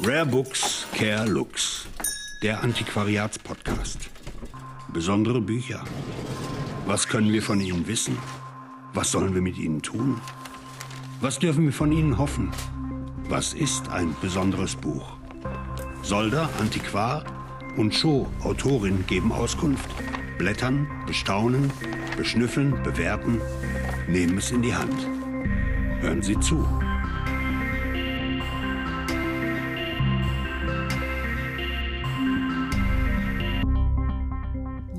Rare Books, Care Lux. Der Antiquariatspodcast. Besondere Bücher. Was können wir von ihnen wissen? Was sollen wir mit ihnen tun? Was dürfen wir von ihnen hoffen? Was ist ein besonderes Buch? Solder, Antiquar und Show, Autorin, geben Auskunft. Blättern, bestaunen, beschnüffeln, bewerten, nehmen es in die Hand. Hören Sie zu.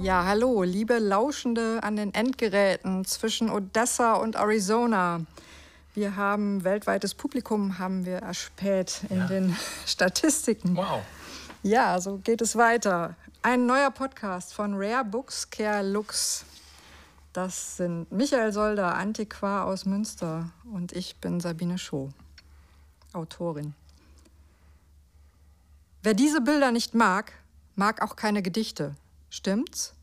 Ja, hallo, liebe Lauschende an den Endgeräten zwischen Odessa und Arizona. Wir haben weltweites Publikum, haben wir erspäht in ja. den Statistiken. Wow. Ja, so geht es weiter. Ein neuer Podcast von Rare Books Care Lux. Das sind Michael Solder, Antiquar aus Münster und ich bin Sabine Schoh, Autorin. Wer diese Bilder nicht mag, mag auch keine Gedichte. Stimmt's?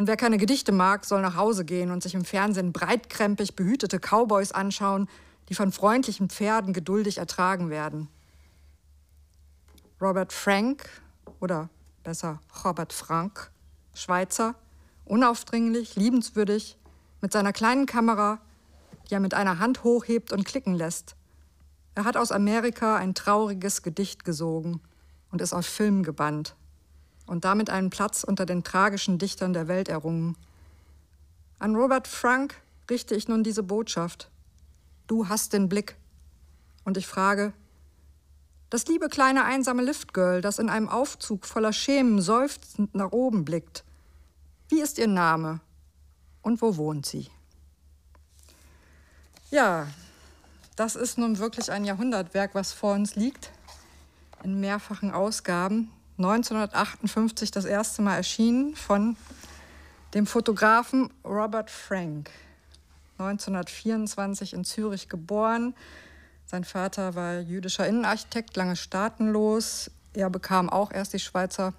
Und wer keine Gedichte mag, soll nach Hause gehen und sich im Fernsehen breitkrempig behütete Cowboys anschauen, die von freundlichen Pferden geduldig ertragen werden. Robert Frank oder besser Robert Frank, Schweizer, unaufdringlich, liebenswürdig, mit seiner kleinen Kamera, die er mit einer Hand hochhebt und klicken lässt. Er hat aus Amerika ein trauriges Gedicht gesogen und ist auf Film gebannt und damit einen Platz unter den tragischen Dichtern der Welt errungen. An Robert Frank richte ich nun diese Botschaft. Du hast den Blick. Und ich frage, das liebe kleine einsame Liftgirl, das in einem Aufzug voller Schemen seufzend nach oben blickt. Wie ist ihr Name? Und wo wohnt sie? Ja, das ist nun wirklich ein Jahrhundertwerk, was vor uns liegt. In mehrfachen Ausgaben. 1958 das erste Mal erschienen von dem Fotografen Robert Frank. 1924 in Zürich geboren. Sein Vater war jüdischer Innenarchitekt, lange staatenlos. Er bekam auch erst die Schweizer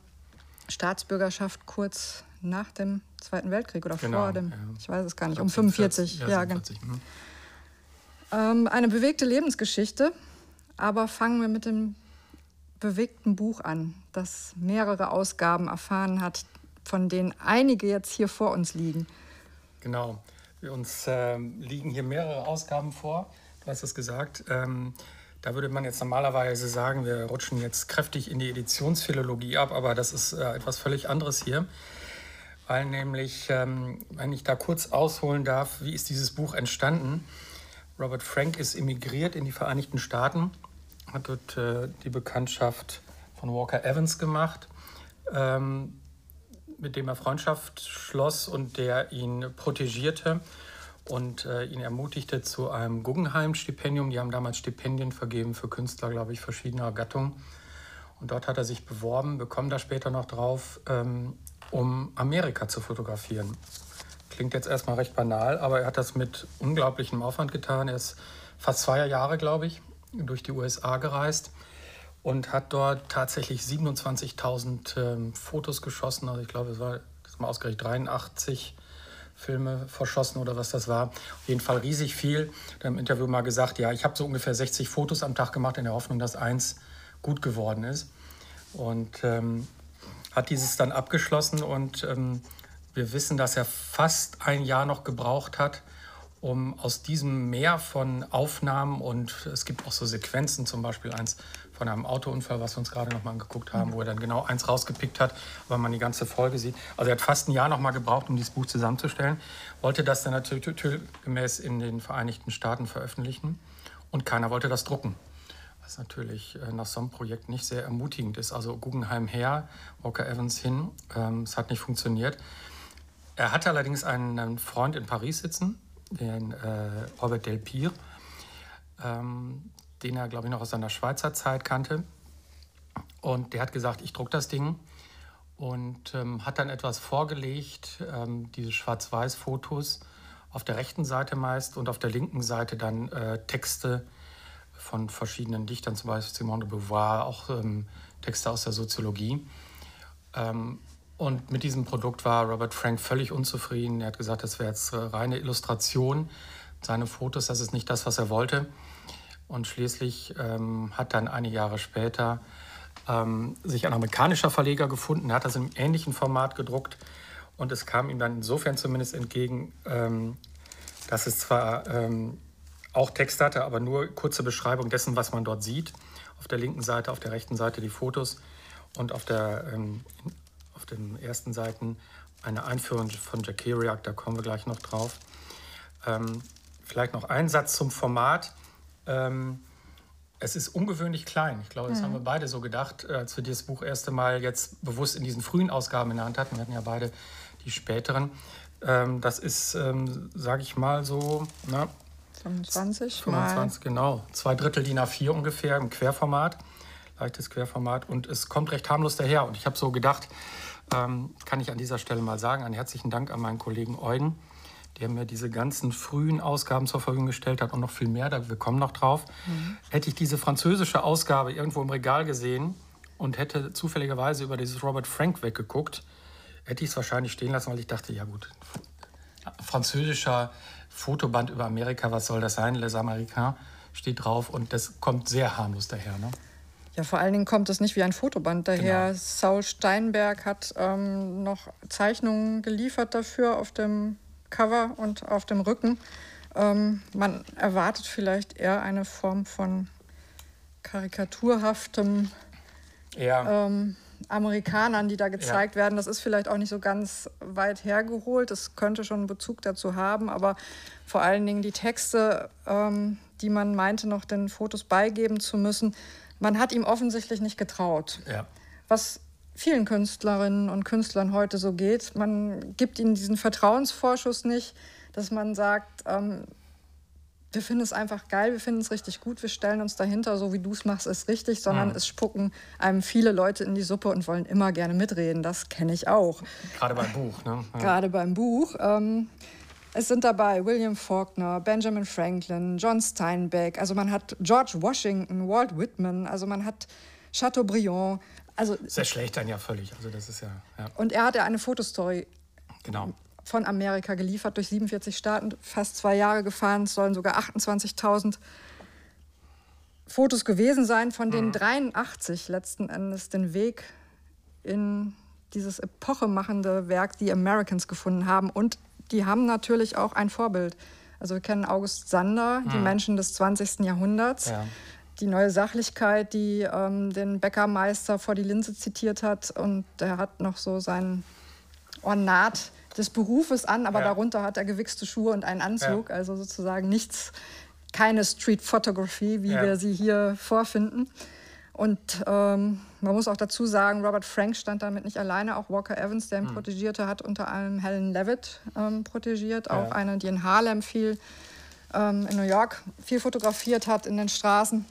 Staatsbürgerschaft kurz nach dem Zweiten Weltkrieg oder genau, vor dem, ja. ich weiß es gar nicht, um 45. 40, ja, 47, ja, mhm. ähm, eine bewegte Lebensgeschichte, aber fangen wir mit dem bewegten Buch an, das mehrere Ausgaben erfahren hat, von denen einige jetzt hier vor uns liegen. Genau. Uns äh, liegen hier mehrere Ausgaben vor. Du hast es gesagt. Ähm, da würde man jetzt normalerweise sagen, wir rutschen jetzt kräftig in die Editionsphilologie ab, aber das ist äh, etwas völlig anderes hier. Weil nämlich, ähm, wenn ich da kurz ausholen darf, wie ist dieses Buch entstanden? Robert Frank ist emigriert in die Vereinigten Staaten hat dort äh, die Bekanntschaft von Walker Evans gemacht, ähm, mit dem er Freundschaft schloss und der ihn protegierte und äh, ihn ermutigte zu einem Guggenheim-Stipendium. Die haben damals Stipendien vergeben für Künstler, glaube ich, verschiedener Gattungen. Und dort hat er sich beworben, bekommt da später noch drauf, ähm, um Amerika zu fotografieren. Klingt jetzt erstmal recht banal, aber er hat das mit unglaublichem Aufwand getan. Er ist fast zwei Jahre, glaube ich, durch die USA gereist und hat dort tatsächlich 27.000 ähm, Fotos geschossen. Also ich glaube, es war mal ausgerechnet 83 Filme verschossen oder was das war. Auf jeden Fall riesig viel. Hat im Interview mal gesagt, ja, ich habe so ungefähr 60 Fotos am Tag gemacht in der Hoffnung, dass eins gut geworden ist. Und ähm, hat dieses dann abgeschlossen und ähm, wir wissen, dass er fast ein Jahr noch gebraucht hat, um aus diesem Meer von Aufnahmen und es gibt auch so Sequenzen, zum Beispiel eins von einem Autounfall, was wir uns gerade noch mal angeguckt haben, wo er dann genau eins rausgepickt hat, weil man die ganze Folge sieht. Also er hat fast ein Jahr noch mal gebraucht, um dieses Buch zusammenzustellen, wollte das dann natürlich gemäß in den Vereinigten Staaten veröffentlichen und keiner wollte das drucken. Was natürlich äh, nach so einem Projekt nicht sehr ermutigend ist. Also Guggenheim her, Walker Evans hin, ähm, es hat nicht funktioniert. Er hatte allerdings einen Freund in Paris sitzen, den äh, Robert Delpire, ähm, den er, glaube ich, noch aus seiner Schweizer Zeit kannte. Und der hat gesagt, ich druck das Ding und ähm, hat dann etwas vorgelegt, ähm, diese Schwarz-Weiß-Fotos auf der rechten Seite meist und auf der linken Seite dann äh, Texte von verschiedenen Dichtern, zum Beispiel Simone de Beauvoir, auch ähm, Texte aus der Soziologie. Ähm, und mit diesem Produkt war Robert Frank völlig unzufrieden. Er hat gesagt, das wäre jetzt reine Illustration. Seine Fotos, das ist nicht das, was er wollte. Und schließlich ähm, hat dann einige Jahre später ähm, sich ein amerikanischer Verleger gefunden, der hat das im ähnlichen Format gedruckt. Und es kam ihm dann insofern zumindest entgegen, ähm, dass es zwar ähm, auch Text hatte, aber nur kurze Beschreibung dessen, was man dort sieht. Auf der linken Seite, auf der rechten Seite die Fotos und auf, der, ähm, den ersten Seiten eine Einführung von Jack Kerouac, da kommen wir gleich noch drauf. Ähm, vielleicht noch ein Satz zum Format. Ähm, es ist ungewöhnlich klein. Ich glaube, das mhm. haben wir beide so gedacht, äh, als wir dieses Buch erste Mal jetzt bewusst in diesen frühen Ausgaben in der Hand hatten. Wir hatten ja beide die späteren. Ähm, das ist, ähm, sage ich mal, so na, 25, 25 genau. Zwei Drittel DIN A4 ungefähr im Querformat, leichtes Querformat. Und es kommt recht harmlos daher. Und ich habe so gedacht, ähm, kann ich an dieser Stelle mal sagen, einen herzlichen Dank an meinen Kollegen Eugen der mir diese ganzen frühen Ausgaben zur Verfügung gestellt hat und noch viel mehr, da, wir kommen noch drauf. Mhm. Hätte ich diese französische Ausgabe irgendwo im Regal gesehen und hätte zufälligerweise über dieses Robert Frank weggeguckt, hätte ich es wahrscheinlich stehen lassen, weil ich dachte, ja gut, französischer Fotoband über Amerika, was soll das sein? Les Américains steht drauf und das kommt sehr harmlos daher. Ne? Ja, vor allen Dingen kommt es nicht wie ein Fotoband daher. Genau. Saul Steinberg hat ähm, noch Zeichnungen geliefert dafür auf dem Cover und auf dem Rücken. Ähm, man erwartet vielleicht eher eine Form von karikaturhaftem ja. ähm, Amerikanern, die da gezeigt ja. werden. Das ist vielleicht auch nicht so ganz weit hergeholt. Das könnte schon einen Bezug dazu haben, aber vor allen Dingen die Texte, ähm, die man meinte, noch den Fotos beigeben zu müssen, man hat ihm offensichtlich nicht getraut. Ja. Was vielen Künstlerinnen und Künstlern heute so geht. Man gibt ihnen diesen Vertrauensvorschuss nicht, dass man sagt, ähm, wir finden es einfach geil, wir finden es richtig gut, wir stellen uns dahinter, so wie du es machst, ist richtig, sondern mhm. es spucken einem viele Leute in die Suppe und wollen immer gerne mitreden. Das kenne ich auch. Gerade beim Buch, ne? Ja. Gerade beim Buch. Ähm, es sind dabei William Faulkner, Benjamin Franklin, John Steinbeck, also man hat George Washington, Walt Whitman, also man hat Chateaubriand, also, Sehr schlecht dann ja völlig. Also das ist ja, ja. Und er hat ja eine Fotostory genau. von Amerika geliefert, durch 47 Staaten, fast zwei Jahre gefahren. Es sollen sogar 28.000 Fotos gewesen sein, von denen mhm. 83 letzten Endes den Weg in dieses epochemachende Werk The Americans gefunden haben. Und die haben natürlich auch ein Vorbild. Also wir kennen August Sander, mhm. die Menschen des 20. Jahrhunderts. Ja die neue Sachlichkeit, die ähm, den Bäckermeister vor die Linse zitiert hat. Und der hat noch so sein Ornat des Berufes an, aber ja. darunter hat er gewichste Schuhe und einen Anzug. Ja. Also sozusagen nichts, keine Street Photography, wie wir sie hier vorfinden. Und ähm, man muss auch dazu sagen, Robert Frank stand damit nicht alleine. Auch Walker Evans, der ihn hm. protegierte, hat unter anderem Helen Levitt ähm, protegiert. Auch eine, die in Harlem viel, ähm, in New York viel fotografiert hat in den Straßen.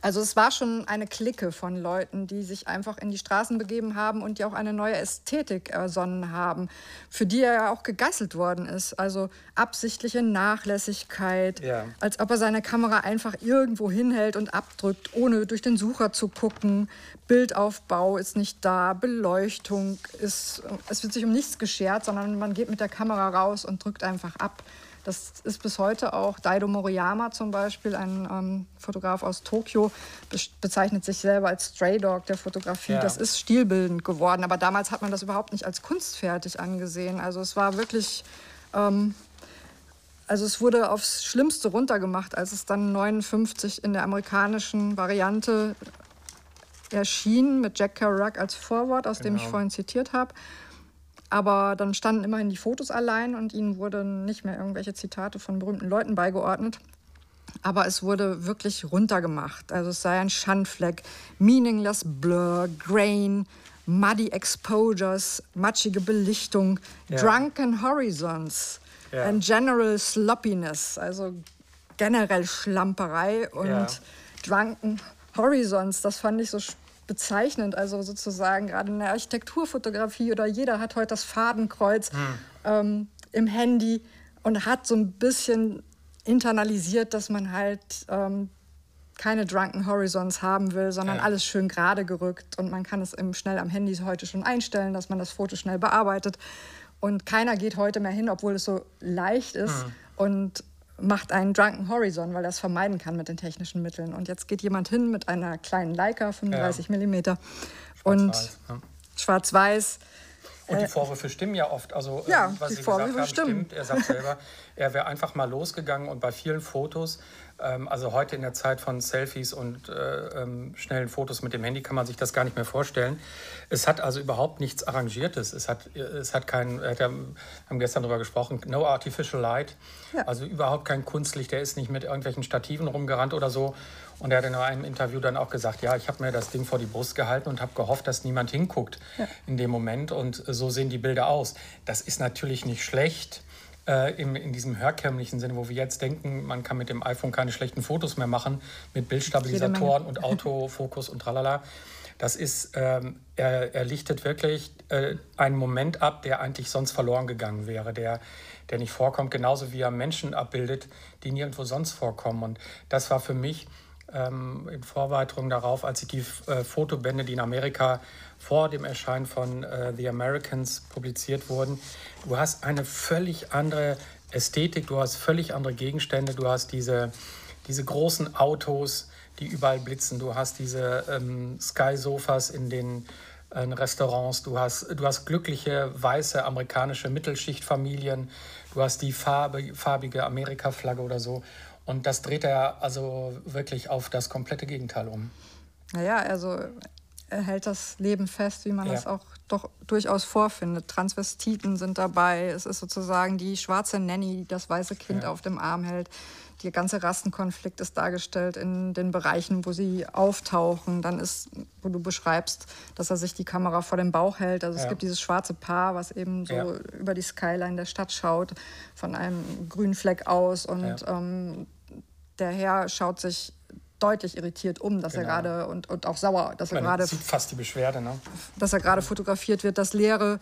Also es war schon eine Clique von Leuten, die sich einfach in die Straßen begeben haben und die auch eine neue Ästhetik ersonnen haben, für die er ja auch gegeißelt worden ist. Also absichtliche Nachlässigkeit, ja. als ob er seine Kamera einfach irgendwo hinhält und abdrückt, ohne durch den Sucher zu gucken. Bildaufbau ist nicht da, Beleuchtung ist, es wird sich um nichts geschert, sondern man geht mit der Kamera raus und drückt einfach ab. Das ist bis heute auch Daido Moriyama zum Beispiel, ein ähm, Fotograf aus Tokio, be bezeichnet sich selber als Stray Dog der Fotografie. Ja. Das ist stilbildend geworden, aber damals hat man das überhaupt nicht als kunstfertig angesehen. Also es war wirklich, ähm, also es wurde aufs Schlimmste runtergemacht, als es dann 59 in der amerikanischen Variante erschien mit Jack Kerouac als Vorwort, aus genau. dem ich genau. vorhin zitiert habe. Aber dann standen immerhin die Fotos allein und ihnen wurden nicht mehr irgendwelche Zitate von berühmten Leuten beigeordnet. Aber es wurde wirklich runtergemacht. Also es sei ein Schandfleck, meaningless blur, grain, muddy exposures, matschige Belichtung, ja. drunken horizons ja. and general sloppiness. Also generell Schlamperei und ja. drunken horizons. Das fand ich so spannend bezeichnend. Also sozusagen gerade in der Architekturfotografie oder jeder hat heute das Fadenkreuz hm. ähm, im Handy und hat so ein bisschen internalisiert, dass man halt ähm, keine Drunken Horizons haben will, sondern ja. alles schön gerade gerückt. Und man kann es eben schnell am Handy heute schon einstellen, dass man das Foto schnell bearbeitet. Und keiner geht heute mehr hin, obwohl es so leicht ist. Mhm. Und macht einen Drunken Horizon, weil er es vermeiden kann mit den technischen Mitteln. Und jetzt geht jemand hin mit einer kleinen Leica, 35 ja. mm und ja. schwarz-weiß. Und die äh, Vorwürfe stimmen ja oft. Also, ja, ähm, was die Sie Vorwürfe gesagt haben, stimmen. Stimmt. Er sagt selber, er wäre einfach mal losgegangen und bei vielen Fotos also heute in der Zeit von Selfies und äh, ähm, schnellen Fotos mit dem Handy kann man sich das gar nicht mehr vorstellen. Es hat also überhaupt nichts Arrangiertes. Es hat, es hat kein, wir haben gestern darüber gesprochen, no artificial light. Ja. Also überhaupt kein Kunstlicht. Der ist nicht mit irgendwelchen Stativen rumgerannt oder so. Und er hat in einem Interview dann auch gesagt, ja, ich habe mir das Ding vor die Brust gehalten und habe gehofft, dass niemand hinguckt ja. in dem Moment. Und so sehen die Bilder aus. Das ist natürlich nicht schlecht äh, in, in diesem herkömmlichen Sinne, wo wir jetzt denken, man kann mit dem iPhone keine schlechten Fotos mehr machen, mit Bildstabilisatoren und Autofokus und tralala. Das ist, ähm, er, er lichtet wirklich äh, einen Moment ab, der eigentlich sonst verloren gegangen wäre, der, der nicht vorkommt, genauso wie er Menschen abbildet, die nirgendwo sonst vorkommen. Und das war für mich ähm, in Vorbereitung darauf, als ich die äh, Fotobände, die in Amerika vor dem Erscheinen von äh, The Americans publiziert wurden. Du hast eine völlig andere Ästhetik, du hast völlig andere Gegenstände, du hast diese, diese großen Autos, die überall blitzen, du hast diese ähm, Sky-Sofas in den äh, Restaurants, du hast, du hast glückliche weiße amerikanische Mittelschichtfamilien, du hast die Farbe, farbige Amerika-Flagge oder so. Und das dreht er also wirklich auf das komplette Gegenteil um. Naja, also er hält das Leben fest, wie man ja. das auch doch durchaus vorfindet. Transvestiten sind dabei. Es ist sozusagen die schwarze Nanny, die das weiße Kind ja. auf dem Arm hält. Der ganze Rassenkonflikt ist dargestellt in den Bereichen, wo sie auftauchen. Dann ist, wo du beschreibst, dass er sich die Kamera vor dem Bauch hält. Also ja. es gibt dieses schwarze Paar, was eben so ja. über die Skyline der Stadt schaut, von einem grünen Fleck aus. Und ähm, der Herr schaut sich deutlich irritiert um, dass genau. er gerade und, und auch sauer, dass er gerade sieht fast die Beschwerde, ne? Dass er gerade fotografiert wird, das leere,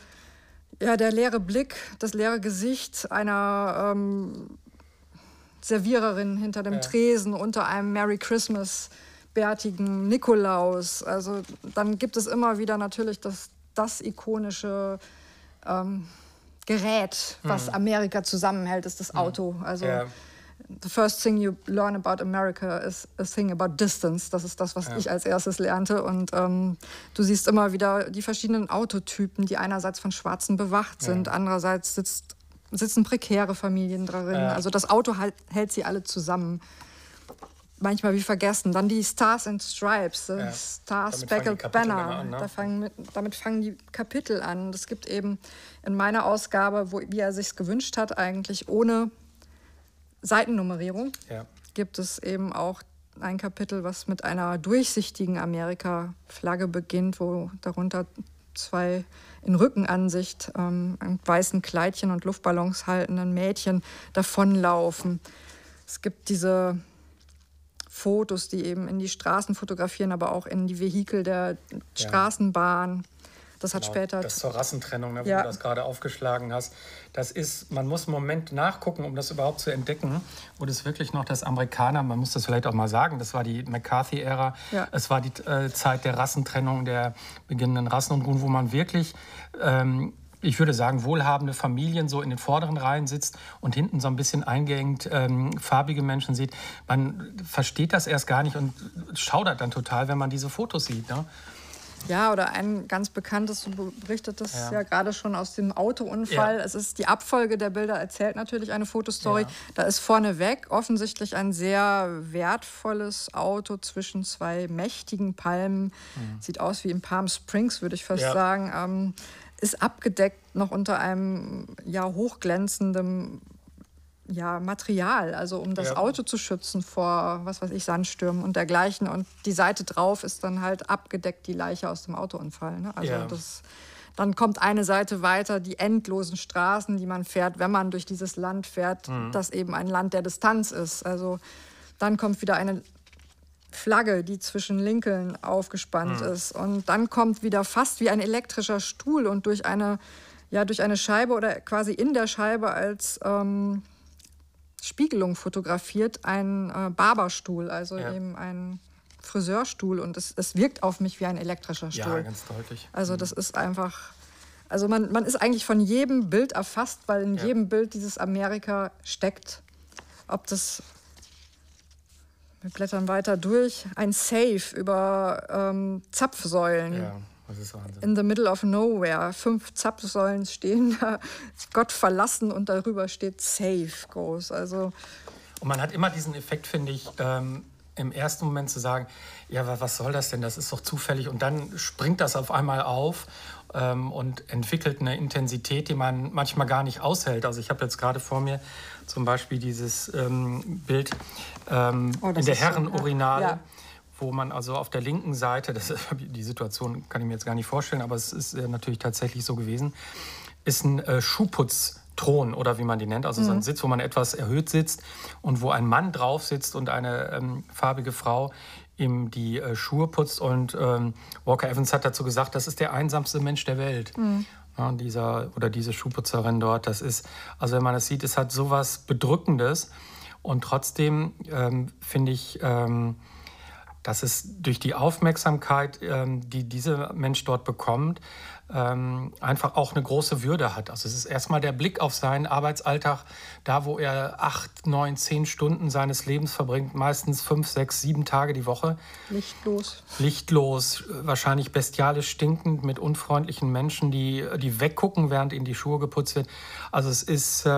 ja der leere Blick, das leere Gesicht einer ähm, Serviererin hinter dem ja. Tresen unter einem Merry Christmas bärtigen Nikolaus. Also dann gibt es immer wieder natürlich das, das ikonische ähm, Gerät, was hm. Amerika zusammenhält, ist das hm. Auto. Also ja the first thing you learn about America is a thing about distance. Das ist das, was ja. ich als erstes lernte. Und ähm, du siehst immer wieder die verschiedenen Autotypen, die einerseits von Schwarzen bewacht sind, ja. andererseits sitzt, sitzen prekäre Familien drin. Ja. Also das Auto halt, hält sie alle zusammen. Manchmal wie vergessen. Dann die Stars and Stripes, ja. Star Speckled Banner. An, ne? da fangen mit, damit fangen die Kapitel an. Es gibt eben in meiner Ausgabe, wo, wie er sich gewünscht hat, eigentlich ohne Seitennummerierung ja. gibt es eben auch ein Kapitel, was mit einer durchsichtigen Amerika-Flagge beginnt, wo darunter zwei in Rückenansicht ähm, an weißen Kleidchen und Luftballons haltenden Mädchen davonlaufen. Es gibt diese Fotos, die eben in die Straßen fotografieren, aber auch in die Vehikel der ja. Das hat genau, später. Das zur Rassentrennung, ne, wo ja. du das gerade aufgeschlagen hast. Das ist, man muss einen Moment nachgucken, um das überhaupt zu entdecken. Wo das wirklich noch das Amerikaner, man muss das vielleicht auch mal sagen, das war die McCarthy-Ära. Ja. Es war die äh, Zeit der Rassentrennung, der beginnenden Rassenunruhen, wo man wirklich. Ähm, ich würde sagen, wohlhabende Familien so in den vorderen Reihen sitzt und hinten so ein bisschen eingeengt ähm, farbige Menschen sieht. Man versteht das erst gar nicht und schaudert dann total, wenn man diese Fotos sieht. Ne? Ja, oder ein ganz bekanntes, du berichtetest ja. ja gerade schon aus dem Autounfall. Ja. Es ist die Abfolge der Bilder erzählt natürlich eine Fotostory. Ja. Da ist vorneweg offensichtlich ein sehr wertvolles Auto zwischen zwei mächtigen Palmen. Mhm. Sieht aus wie in Palm Springs, würde ich fast sagen. Ähm, ist abgedeckt noch unter einem ja hochglänzenden ja, Material, also um das ja. Auto zu schützen vor, was weiß ich, Sandstürmen und dergleichen. Und die Seite drauf ist dann halt abgedeckt, die Leiche aus dem Autounfall. Ne? Also ja. das, dann kommt eine Seite weiter, die endlosen Straßen, die man fährt, wenn man durch dieses Land fährt, mhm. das eben ein Land der Distanz ist. Also dann kommt wieder eine Flagge, die zwischen Lincoln aufgespannt mhm. ist. Und dann kommt wieder fast wie ein elektrischer Stuhl und durch eine, ja, durch eine Scheibe oder quasi in der Scheibe als ähm, Spiegelung fotografiert, ein äh, Barberstuhl, also ja. eben ein Friseurstuhl und es, es wirkt auf mich wie ein elektrischer Stuhl. Ja, ganz deutlich. Also mhm. das ist einfach, also man, man ist eigentlich von jedem Bild erfasst, weil in ja. jedem Bild dieses Amerika steckt. ob das wir blättern weiter durch. Ein Safe über ähm, Zapfsäulen. Ja, das ist Wahnsinn. In the middle of nowhere. Fünf Zapfsäulen stehen da, Gott verlassen und darüber steht Safe groß. Also und man hat immer diesen Effekt, finde ich, ähm, im ersten Moment zu sagen, ja, was soll das denn? Das ist doch zufällig. Und dann springt das auf einmal auf ähm, und entwickelt eine Intensität, die man manchmal gar nicht aushält. Also ich habe jetzt gerade vor mir zum Beispiel dieses ähm, Bild ähm, oh, in der Herrenurinale. Ja. Wo man also auf der linken Seite, das, die Situation kann ich mir jetzt gar nicht vorstellen, aber es ist äh, natürlich tatsächlich so gewesen, ist ein äh, Schuhputz Thron oder wie man die nennt, also mhm. so ein mhm. Sitz, wo man etwas erhöht sitzt und wo ein Mann drauf sitzt und eine ähm, farbige Frau ihm die äh, Schuhe putzt. Und ähm, Walker Evans hat dazu gesagt, das ist der einsamste Mensch der Welt. Mhm. Ja, dieser oder diese Schuhputzerin dort, das ist, also wenn man das sieht, es hat sowas Bedrückendes. Und trotzdem ähm, finde ich, ähm, dass es durch die Aufmerksamkeit, ähm, die dieser Mensch dort bekommt, ähm, einfach auch eine große Würde hat. Also es ist erstmal der Blick auf seinen Arbeitsalltag, da wo er acht, neun, zehn Stunden seines Lebens verbringt, meistens fünf, sechs, sieben Tage die Woche. Lichtlos. Lichtlos, wahrscheinlich bestialisch stinkend mit unfreundlichen Menschen, die, die weggucken, während ihnen die Schuhe geputzt wird. Also es ist...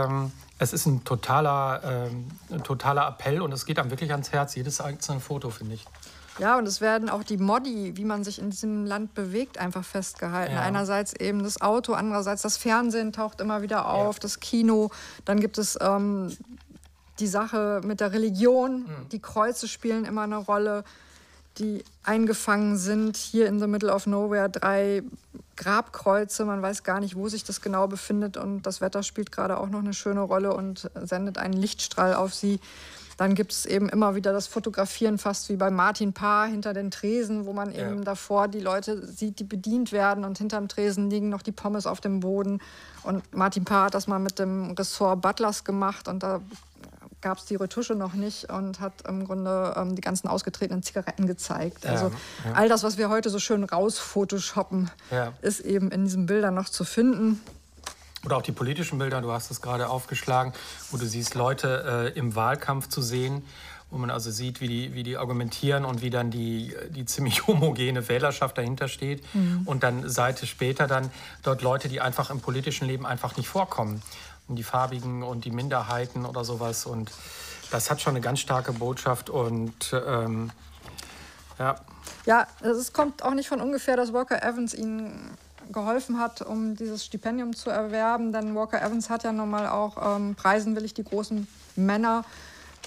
Es ist ein totaler, ähm, ein totaler Appell und es geht einem wirklich ans Herz, jedes einzelne Foto, finde ich. Ja, und es werden auch die Modi, wie man sich in diesem Land bewegt, einfach festgehalten. Ja. Einerseits eben das Auto, andererseits das Fernsehen taucht immer wieder auf, ja. das Kino. Dann gibt es ähm, die Sache mit der Religion. Mhm. Die Kreuze spielen immer eine Rolle, die eingefangen sind. Hier in the middle of nowhere drei Grabkreuze. Man weiß gar nicht, wo sich das genau befindet. Und das Wetter spielt gerade auch noch eine schöne Rolle und sendet einen Lichtstrahl auf sie. Dann gibt es eben immer wieder das Fotografieren, fast wie bei Martin Paar hinter den Tresen, wo man eben ja. davor die Leute sieht, die bedient werden und hinterm Tresen liegen noch die Pommes auf dem Boden. Und Martin Paar hat das mal mit dem Ressort Butlers gemacht und da gab es die Retusche noch nicht und hat im Grunde ähm, die ganzen ausgetretenen Zigaretten gezeigt. Ja, also ja. all das, was wir heute so schön rausphotoshoppen, ja. ist eben in diesen Bildern noch zu finden. Oder auch die politischen Bilder, du hast es gerade aufgeschlagen, wo du siehst, Leute äh, im Wahlkampf zu sehen, wo man also sieht, wie die, wie die argumentieren und wie dann die, die ziemlich homogene Wählerschaft dahinter steht. Mhm. Und dann Seite später dann dort Leute, die einfach im politischen Leben einfach nicht vorkommen. Und die Farbigen und die Minderheiten oder sowas. Und das hat schon eine ganz starke Botschaft und ähm, ja. Ja, es kommt auch nicht von ungefähr, dass Walker Evans ihn geholfen hat, um dieses Stipendium zu erwerben. Denn Walker Evans hat ja nun mal auch ähm, Preisen will ich die großen Männer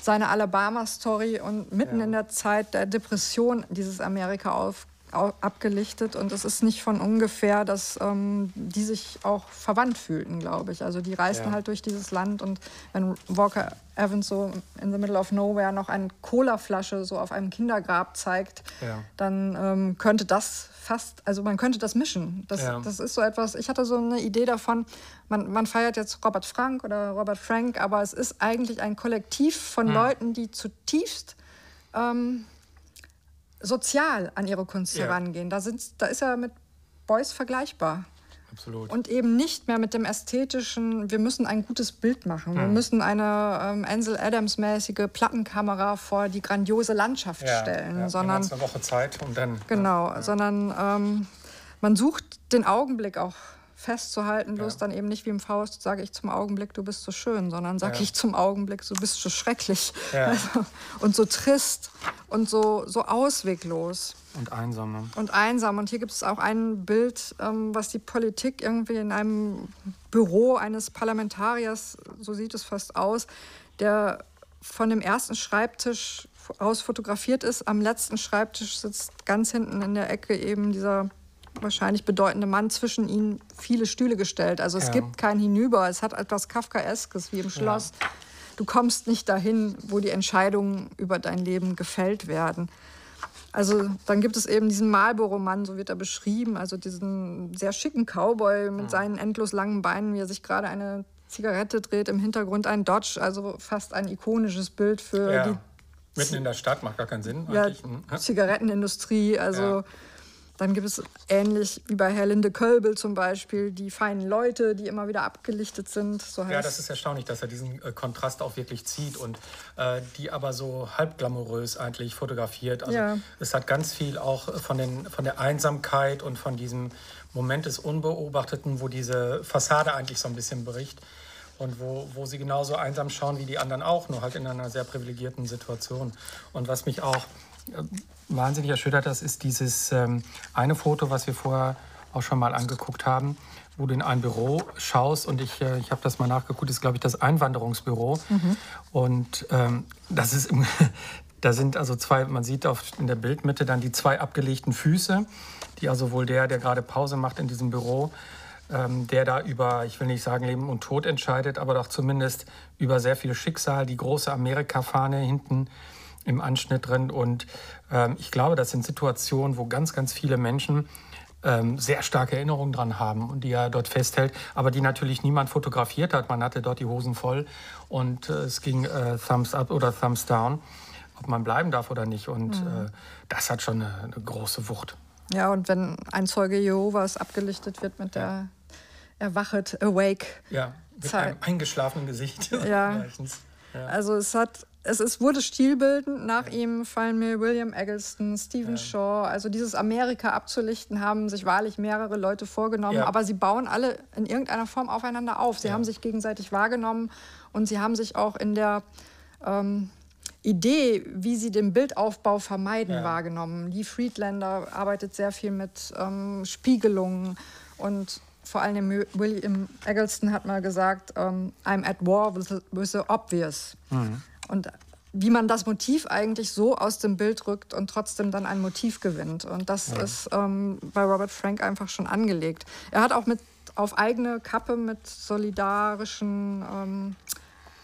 seine Alabama-Story und mitten ja. in der Zeit der Depression dieses Amerika auf, abgelichtet. Und es ist nicht von ungefähr, dass ähm, die sich auch verwandt fühlten, glaube ich. Also die reisten ja. halt durch dieses Land und wenn Walker Evans so in the middle of nowhere noch eine Colaflasche so auf einem Kindergrab zeigt, ja. dann ähm, könnte das fast, also man könnte das mischen. Das, ja. das ist so etwas, ich hatte so eine Idee davon, man, man feiert jetzt Robert Frank oder Robert Frank, aber es ist eigentlich ein Kollektiv von hm. Leuten, die zutiefst ähm, sozial an ihre Kunst ja. herangehen. Da, sind, da ist er mit Beuys vergleichbar. Absolut. Und eben nicht mehr mit dem ästhetischen, wir müssen ein gutes Bild machen. Mhm. Wir müssen eine ähm, Ansel Adams-mäßige Plattenkamera vor die grandiose Landschaft ja, stellen. Ja, sondern eine Woche Zeit und dann. Genau, ja. sondern ähm, man sucht den Augenblick auch festzuhalten, bloß ja. dann eben nicht wie im Faust sage ich zum Augenblick, du bist so schön, sondern sage ja. ich zum Augenblick, du bist so schrecklich ja. also, und so trist und so, so ausweglos. Und einsam. Ne? Und einsam. Und hier gibt es auch ein Bild, ähm, was die Politik irgendwie in einem Büro eines Parlamentariers, so sieht es fast aus, der von dem ersten Schreibtisch aus fotografiert ist. Am letzten Schreibtisch sitzt ganz hinten in der Ecke eben dieser wahrscheinlich bedeutende Mann zwischen ihnen viele Stühle gestellt. Also es ja. gibt kein Hinüber. Es hat etwas Kafkaeskes wie im Schloss. Ja. Du kommst nicht dahin, wo die Entscheidungen über dein Leben gefällt werden. Also dann gibt es eben diesen Marlboro-Mann, so wird er beschrieben, also diesen sehr schicken Cowboy mit seinen endlos langen Beinen, wie er sich gerade eine Zigarette dreht, im Hintergrund ein Dodge, also fast ein ikonisches Bild für ja. die Mitten in der Stadt macht gar keinen Sinn. Ja, hm, Zigarettenindustrie, also Dann gibt es ähnlich wie bei Herlinde Kölbel zum Beispiel die feinen Leute, die immer wieder abgelichtet sind. So ja, das ist erstaunlich, dass er diesen äh, Kontrast auch wirklich zieht und äh, die aber so halb glamourös eigentlich fotografiert. Also ja. es hat ganz viel auch von, den, von der Einsamkeit und von diesem Moment des Unbeobachteten, wo diese Fassade eigentlich so ein bisschen bricht und wo, wo sie genauso einsam schauen wie die anderen auch, nur halt in einer sehr privilegierten Situation. Und was mich auch wahnsinnig erschüttert hat, ist dieses ähm, eine Foto, was wir vorher auch schon mal angeguckt haben, wo du in ein Büro schaust und ich, äh, ich habe das mal nachgeguckt, ist glaube ich das Einwanderungsbüro mhm. und ähm, das ist im, da sind also zwei, man sieht auf, in der Bildmitte dann die zwei abgelegten Füße, die also wohl der, der gerade Pause macht in diesem Büro, ähm, der da über, ich will nicht sagen Leben und Tod entscheidet, aber doch zumindest über sehr viel Schicksal, die große Amerika-Fahne hinten im Anschnitt drin. Und ähm, ich glaube, das sind Situationen, wo ganz, ganz viele Menschen ähm, sehr starke Erinnerungen dran haben und die er dort festhält, aber die natürlich niemand fotografiert hat. Man hatte dort die Hosen voll und äh, es ging äh, Thumbs up oder Thumbs down, ob man bleiben darf oder nicht. Und mhm. äh, das hat schon eine, eine, große Wucht. Ja, und wenn ein Zeuge Jehovas abgelichtet wird mit der Erwachet, Awake. Ja, mit Zeit. einem eingeschlafenen Gesicht. Ja. ja. Also es hat es ist, wurde stilbildend. Nach ja. ihm fallen mir William Eggleston, Stephen ja. Shaw. Also dieses Amerika abzulichten haben sich wahrlich mehrere Leute vorgenommen. Ja. Aber sie bauen alle in irgendeiner Form aufeinander auf. Sie haben sich gegenseitig wahrgenommen und sie haben sich auch in der ähm, Idee, wie sie den Bildaufbau vermeiden, wahrgenommen. Lee Friedlander arbeitet sehr viel mit ähm, Spiegelungen und vor allem William Eggleston hat mal gesagt, um, ähm, I'm at war with, with the obvious. Mhm. Und wie man das Motiv eigentlich so aus dem Bild rückt und trotzdem dann ein Motiv gewinnt. Und das ja. ist ähm, bei Robert Frank einfach schon angelegt. Er hat auch mit auf eigene Kappe mit solidarischen ähm,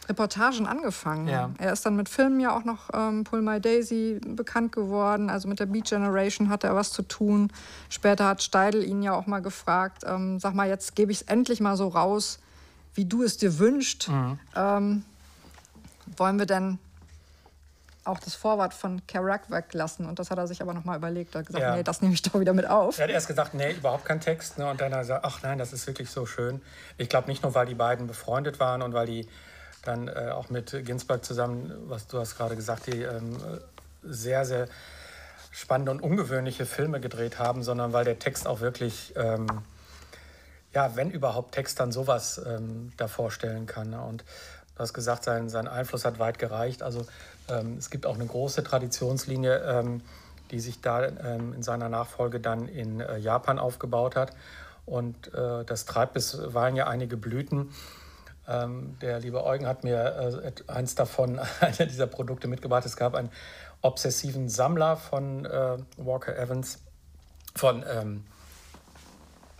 Reportagen angefangen. Ja. Er ist dann mit Filmen ja auch noch ähm, Pull My Daisy bekannt geworden. Also mit der Beat Generation hatte er was zu tun. Später hat Steidel ihn ja auch mal gefragt, ähm, sag mal, jetzt gebe ich es endlich mal so raus, wie du es dir wünschst. Mhm. Wollen wir denn auch das Vorwort von Kerouac weglassen. Und das hat er sich aber nochmal überlegt. Er hat gesagt, ja. nee, das nehme ich doch wieder mit auf. Er hat erst gesagt, nee, überhaupt kein Text. Ne? Und dann hat er gesagt, ach nein, das ist wirklich so schön. Ich glaube nicht nur, weil die beiden befreundet waren und weil die dann äh, auch mit Ginsberg zusammen, was du hast gerade gesagt, die ähm, sehr, sehr spannende und ungewöhnliche Filme gedreht haben, sondern weil der Text auch wirklich, ähm, ja, wenn überhaupt Text dann sowas ähm, da vorstellen kann. Ne? Und Du hast gesagt, sein, sein Einfluss hat weit gereicht. Also ähm, es gibt auch eine große Traditionslinie, ähm, die sich da ähm, in seiner Nachfolge dann in äh, Japan aufgebaut hat. Und äh, das treibt bisweilen ja einige Blüten. Ähm, der liebe Eugen hat mir äh, eins davon, einer dieser Produkte mitgebracht. Es gab einen obsessiven Sammler von äh, Walker Evans, von ähm,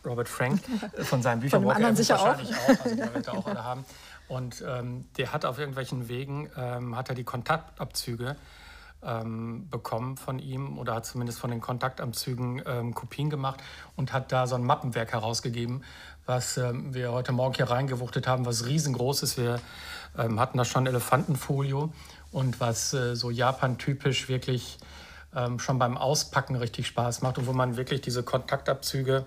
Robert Frank, von seinen Büchern. Von Walker Evans sicher wahrscheinlich auch. auch also die wird er auch alle haben. Und ähm, der hat auf irgendwelchen Wegen, ähm, hat er die Kontaktabzüge ähm, bekommen von ihm oder hat zumindest von den Kontaktabzügen ähm, Kopien gemacht und hat da so ein Mappenwerk herausgegeben, was ähm, wir heute Morgen hier reingewuchtet haben, was riesengroß ist. Wir ähm, hatten da schon Elefantenfolio und was äh, so Japan-typisch wirklich schon beim Auspacken richtig Spaß macht und wo man wirklich diese Kontaktabzüge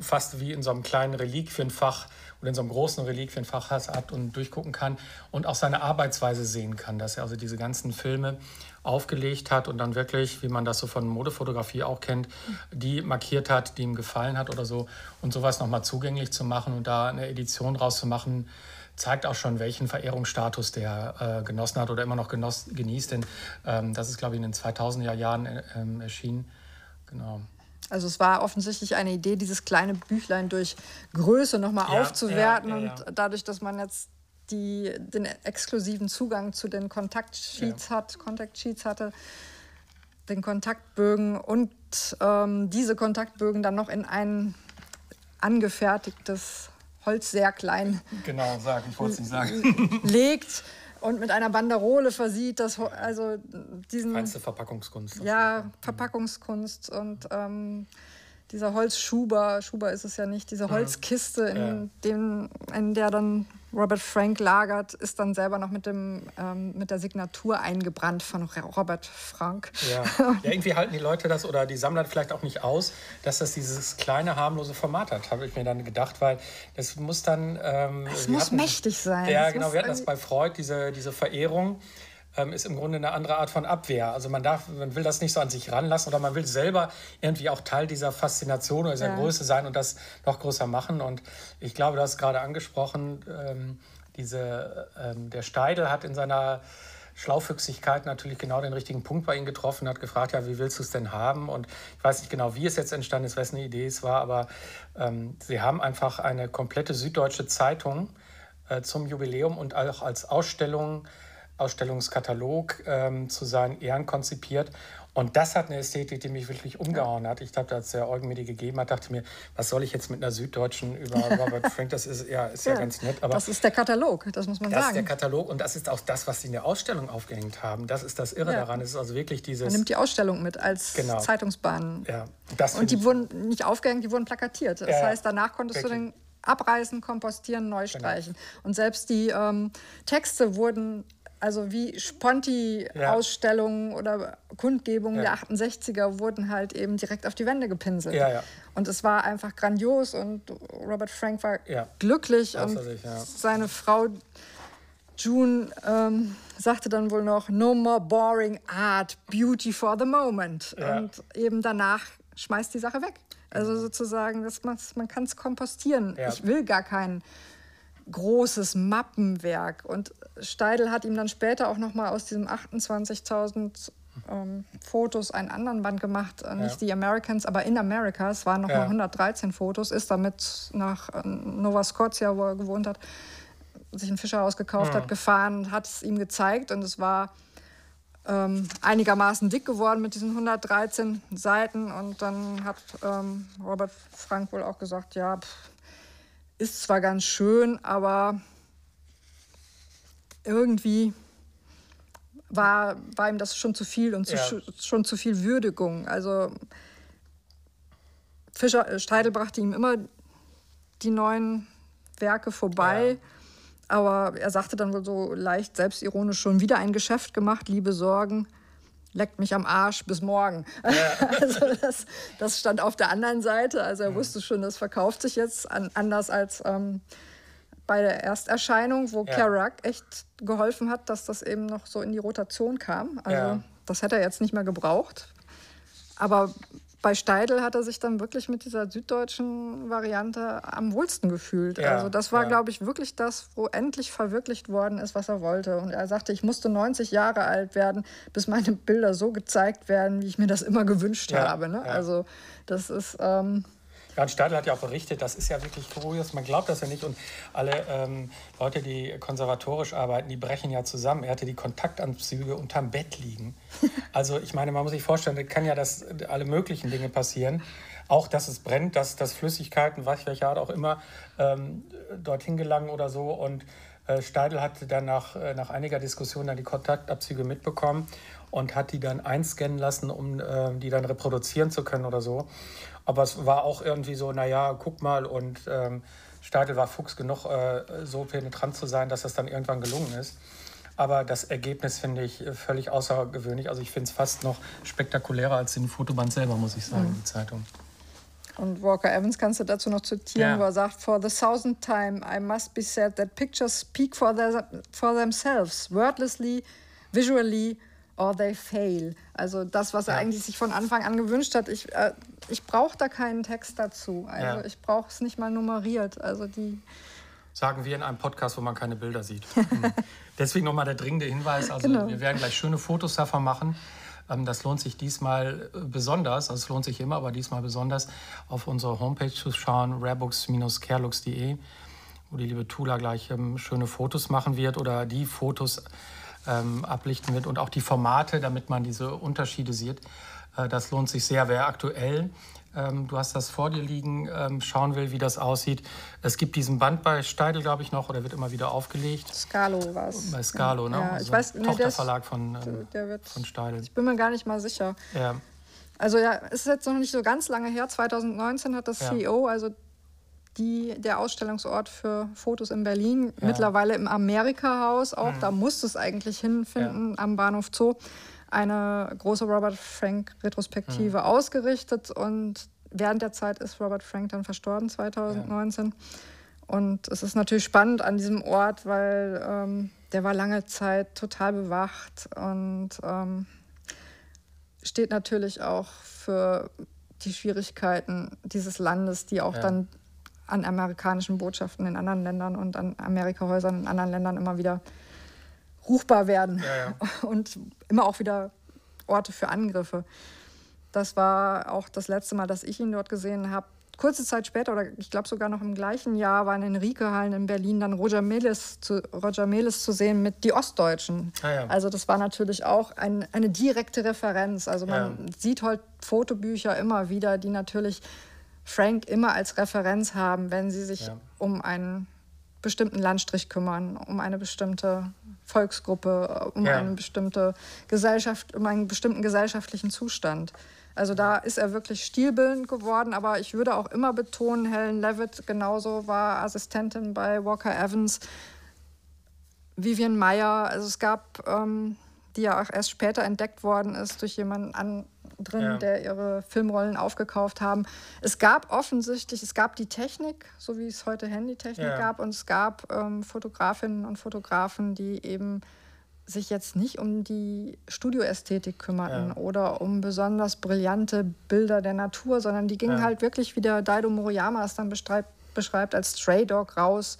fast wie in so einem kleinen Reliquienfach oder in so einem großen Reliquienfach hat und durchgucken kann und auch seine Arbeitsweise sehen kann, dass er also diese ganzen Filme aufgelegt hat und dann wirklich, wie man das so von Modefotografie auch kennt, die markiert hat, die ihm gefallen hat oder so und sowas nochmal zugänglich zu machen und da eine Edition rauszumachen, zeigt auch schon, welchen Verehrungsstatus der äh, genossen hat oder immer noch genoss, genießt, denn ähm, das ist, glaube ich, in den 2000er Jahren äh, ähm, erschienen. Genau. Also es war offensichtlich eine Idee, dieses kleine Büchlein durch Größe nochmal ja, aufzuwerten ja, ja, und dadurch, dass man jetzt die, den exklusiven Zugang zu den Kontaktsheets hat, Contact Sheets hatte, den Kontaktbögen und ähm, diese Kontaktbögen dann noch in ein angefertigtes Holz sehr klein genau sagen ich wollte es nicht sagen. legt und mit einer Banderole versieht, das also diesen feinste Verpackungskunst. Ja, Verpackungskunst und ähm, dieser Holzschuber, Schuber ist es ja nicht, diese Holzkiste, in, ja. dem, in der dann Robert Frank lagert, ist dann selber noch mit, dem, ähm, mit der Signatur eingebrannt von Robert Frank. Ja. ja, irgendwie halten die Leute das oder die Sammler vielleicht auch nicht aus, dass das dieses kleine, harmlose Format hat, habe ich mir dann gedacht, weil das muss dann. Ähm, es muss hatten, mächtig sein. Ja, das genau, wir hatten das bei Freud, diese, diese Verehrung ähm, ist im Grunde eine andere Art von Abwehr. Also man darf, man will das nicht so an sich ranlassen oder man will selber irgendwie auch Teil dieser Faszination oder dieser ja. Größe sein und das noch größer machen. Und ich glaube, du hast gerade angesprochen, ähm, diese, ähm, der Steidel hat in seiner Schlaufüchsigkeit natürlich genau den richtigen Punkt bei ihm getroffen, hat gefragt, ja, wie willst du es denn haben? Und ich weiß nicht genau, wie es jetzt entstanden ist, wessen Idee es war, aber ähm, sie haben einfach eine komplette süddeutsche Zeitung äh, zum Jubiläum und auch als Ausstellung Ausstellungskatalog ähm, zu seinen Ehren konzipiert. Und das hat eine Ästhetik, die mich wirklich umgehauen hat. Ich glaube, als der Eugen mir die gegeben hat, dachte ich mir, was soll ich jetzt mit einer Süddeutschen über Robert Frank? Das ist ja, ist ja, ja ganz nett. Aber das ist der Katalog, das muss man das sagen. Das ist der Katalog und das ist auch das, was sie in der Ausstellung aufgehängt haben. Das ist das Irre ja. daran. Es ist also wirklich dieses. Man nimmt die Ausstellung mit als genau. Zeitungsbahn. Ja. und die wurden nicht aufgehängt, die wurden plakatiert. Das heißt, danach konntest wirklich. du den abreißen, kompostieren, neu genau. streichen. Genau. Und selbst die ähm, Texte wurden also wie Sponti-Ausstellungen ja. oder Kundgebungen ja. der 68er wurden halt eben direkt auf die Wände gepinselt. Ja, und es war einfach grandios und Robert Frank war glücklich und seine Frau June ähm, sagte dann wohl noch, no more boring art, beauty for the moment. Und eben danach schmeißt die Sache weg. Also sozusagen, das, man kann es kompostieren. Ich will gar keinen großes Mappenwerk. Und Steidel hat ihm dann später auch noch mal aus diesem 28.000 ähm, Fotos einen anderen Band gemacht, äh, nicht ja. die Americans, aber in America. Es waren noch ja. mal 113 Fotos, ist damit nach äh, Nova Scotia, wo er gewohnt hat, sich ein Fischerhaus gekauft mhm. hat, gefahren, hat es ihm gezeigt und es war ähm, einigermaßen dick geworden mit diesen 113 Seiten und dann hat ähm, Robert Frank wohl auch gesagt, ja, pff, ist zwar ganz schön, aber irgendwie war, war ihm das schon zu viel und zu, ja. schon zu viel Würdigung. Also Fischer, äh, Steidel brachte ihm immer die neuen Werke vorbei. Ja. Aber er sagte dann wohl so leicht selbstironisch schon wieder ein Geschäft gemacht, liebe Sorgen leckt mich am Arsch bis morgen. Ja. also das, das, stand auf der anderen Seite. Also er wusste schon, das verkauft sich jetzt an, anders als ähm, bei der Ersterscheinung, wo ja. Kerouac echt geholfen hat, dass das eben noch so in die Rotation kam. Also ja. das hätte er jetzt nicht mehr gebraucht. Aber bei Steidel hat er sich dann wirklich mit dieser süddeutschen Variante am wohlsten gefühlt. Ja, also das war, ja. glaube ich, wirklich das, wo endlich verwirklicht worden ist, was er wollte. Und er sagte, ich musste 90 Jahre alt werden, bis meine Bilder so gezeigt werden, wie ich mir das immer gewünscht ja, habe. Ne? Also das ist... Ähm, Bernd Stadl hat ja auch berichtet, das ist ja wirklich kurios, man glaubt das ja nicht. Und alle ähm, Leute, die konservatorisch arbeiten, die brechen ja zusammen. Er hatte die Kontaktanzüge unterm Bett liegen. Also ich meine, man muss sich vorstellen, da kann ja das, alle möglichen Dinge passieren. Auch, dass es brennt, dass, dass Flüssigkeiten, was welche Art auch immer, ähm, dorthin gelangen oder so. Und äh, Steidl hat dann nach, äh, nach einiger Diskussion dann die Kontaktabzüge mitbekommen und hat die dann einscannen lassen, um äh, die dann reproduzieren zu können oder so. Aber es war auch irgendwie so, naja, guck mal, und ähm, Steidl war Fuchs genug, äh, so penetrant zu sein, dass das dann irgendwann gelungen ist. Aber das Ergebnis finde ich völlig außergewöhnlich. Also ich finde es fast noch spektakulärer als den Fotoband selber, muss ich sagen, mhm. die Zeitung. Und Walker Evans kannst du dazu noch zitieren, ja. wo er sagt, For the thousandth time I must be said that pictures speak for, their, for themselves, wordlessly, visually, or they fail. Also das, was er ja. eigentlich sich von Anfang an gewünscht hat. Ich, äh, ich brauche da keinen Text dazu. Also ja. ich brauche es nicht mal nummeriert. Also die Sagen wir in einem Podcast, wo man keine Bilder sieht. Mhm. Deswegen nochmal der dringende Hinweis. Also genau. wir werden gleich schöne Fotos davon machen. Ähm, das lohnt sich diesmal äh, besonders, also es lohnt sich immer, aber diesmal besonders, auf unsere Homepage zu schauen, rarebooks-carelux.de, wo die liebe Tula gleich ähm, schöne Fotos machen wird oder die Fotos ähm, ablichten wird und auch die Formate, damit man diese Unterschiede sieht. Äh, das lohnt sich sehr. Wer aktuell, ähm, du hast das vor dir liegen, ähm, schauen will, wie das aussieht. Es gibt diesen Band bei Steidel, glaube ich, noch, oder wird immer wieder aufgelegt. Scalo war es. Bei Scalo, ne? Ja, also ich weiß, nee, Tochterverlag von, ähm, der wird, von Steidel. Ich bin mir gar nicht mal sicher. Ja. Also ja, es ist jetzt noch nicht so ganz lange her. 2019 hat das ja. CEO, also die, der Ausstellungsort für Fotos in Berlin. Ja. Mittlerweile im Amerika-Haus auch. Mhm. Da musste es eigentlich hinfinden ja. am Bahnhof Zoo. Eine große Robert Frank-Retrospektive mhm. ausgerichtet. Und während der Zeit ist Robert Frank dann verstorben, 2019. Ja. Und es ist natürlich spannend an diesem Ort, weil ähm, der war lange Zeit total bewacht und ähm, steht natürlich auch für die Schwierigkeiten dieses Landes, die auch ja. dann an amerikanischen Botschaften in anderen Ländern und an Amerikahäusern in anderen Ländern immer wieder ruchbar werden ja, ja. und immer auch wieder Orte für Angriffe. Das war auch das letzte Mal, dass ich ihn dort gesehen habe kurze Zeit später, oder ich glaube sogar noch im gleichen Jahr, war in den Rieke-Hallen in Berlin dann Roger Melis zu, Roger Melis zu sehen mit Die Ostdeutschen. Ah, ja. Also das war natürlich auch ein, eine direkte Referenz. Also man sieht heute Fotobücher immer wieder, die natürlich Frank immer als Referenz haben, wenn sie sich ja. um einen bestimmten Landstrich kümmern, um eine bestimmte Volksgruppe, um eine bestimmte Gesellschaft, um einen bestimmten gesellschaftlichen Zustand. Also da ist er wirklich stilbildend geworden, aber ich würde auch immer betonen, Helen Levitt genauso war Assistentin bei Walker Evans, Vivian Meyer, also es gab, ähm, die ja auch erst später entdeckt worden ist durch jemanden anderen, ja. der ihre Filmrollen aufgekauft haben. Es gab offensichtlich, es gab die Technik, so wie es heute Handytechnik ja. gab, und es gab ähm, Fotografinnen und Fotografen, die eben sich jetzt nicht um die Studioästhetik kümmerten ja. oder um besonders brillante Bilder der Natur, sondern die gingen halt wirklich, wie der Daido Moriyama es dann beschreibt, beschreibt, als Stray Dog raus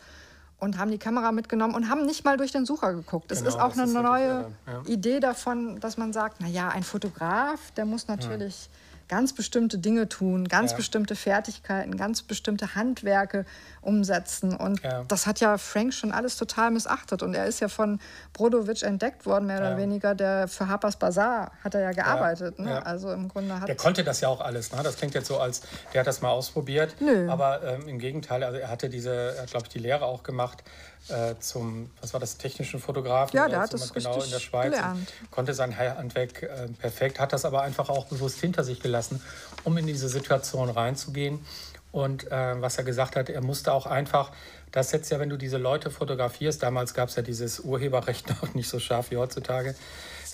und haben die Kamera mitgenommen und haben nicht mal durch den Sucher geguckt. Das genau, ist auch eine ist neue ja. Idee davon, dass man sagt, naja, ein Fotograf, der muss natürlich ganz bestimmte Dinge tun, ganz ja. bestimmte Fertigkeiten, ganz bestimmte Handwerke umsetzen. Und ja. das hat ja Frank schon alles total missachtet. Und er ist ja von Brodowitsch entdeckt worden, mehr ja. oder weniger. Der für Harper's Bazaar hat er ja gearbeitet. Ne? Also im Grunde hat der konnte das ja auch alles. Ne? Das klingt jetzt so, als der hat das mal ausprobiert. Nö. Aber ähm, im Gegenteil, also er hatte diese, er hat, glaube ich, die Lehre auch gemacht äh, zum, was war das, technischen Fotografen. Ja, der hat das genau in der Schweiz. Gelernt. Konnte sein Handwerk äh, perfekt, hat das aber einfach auch bewusst hinter sich gelassen, um in diese Situation reinzugehen. Und äh, was er gesagt hat, er musste auch einfach, das setzt ja, wenn du diese Leute fotografierst, damals gab es ja dieses Urheberrecht noch nicht so scharf wie heutzutage,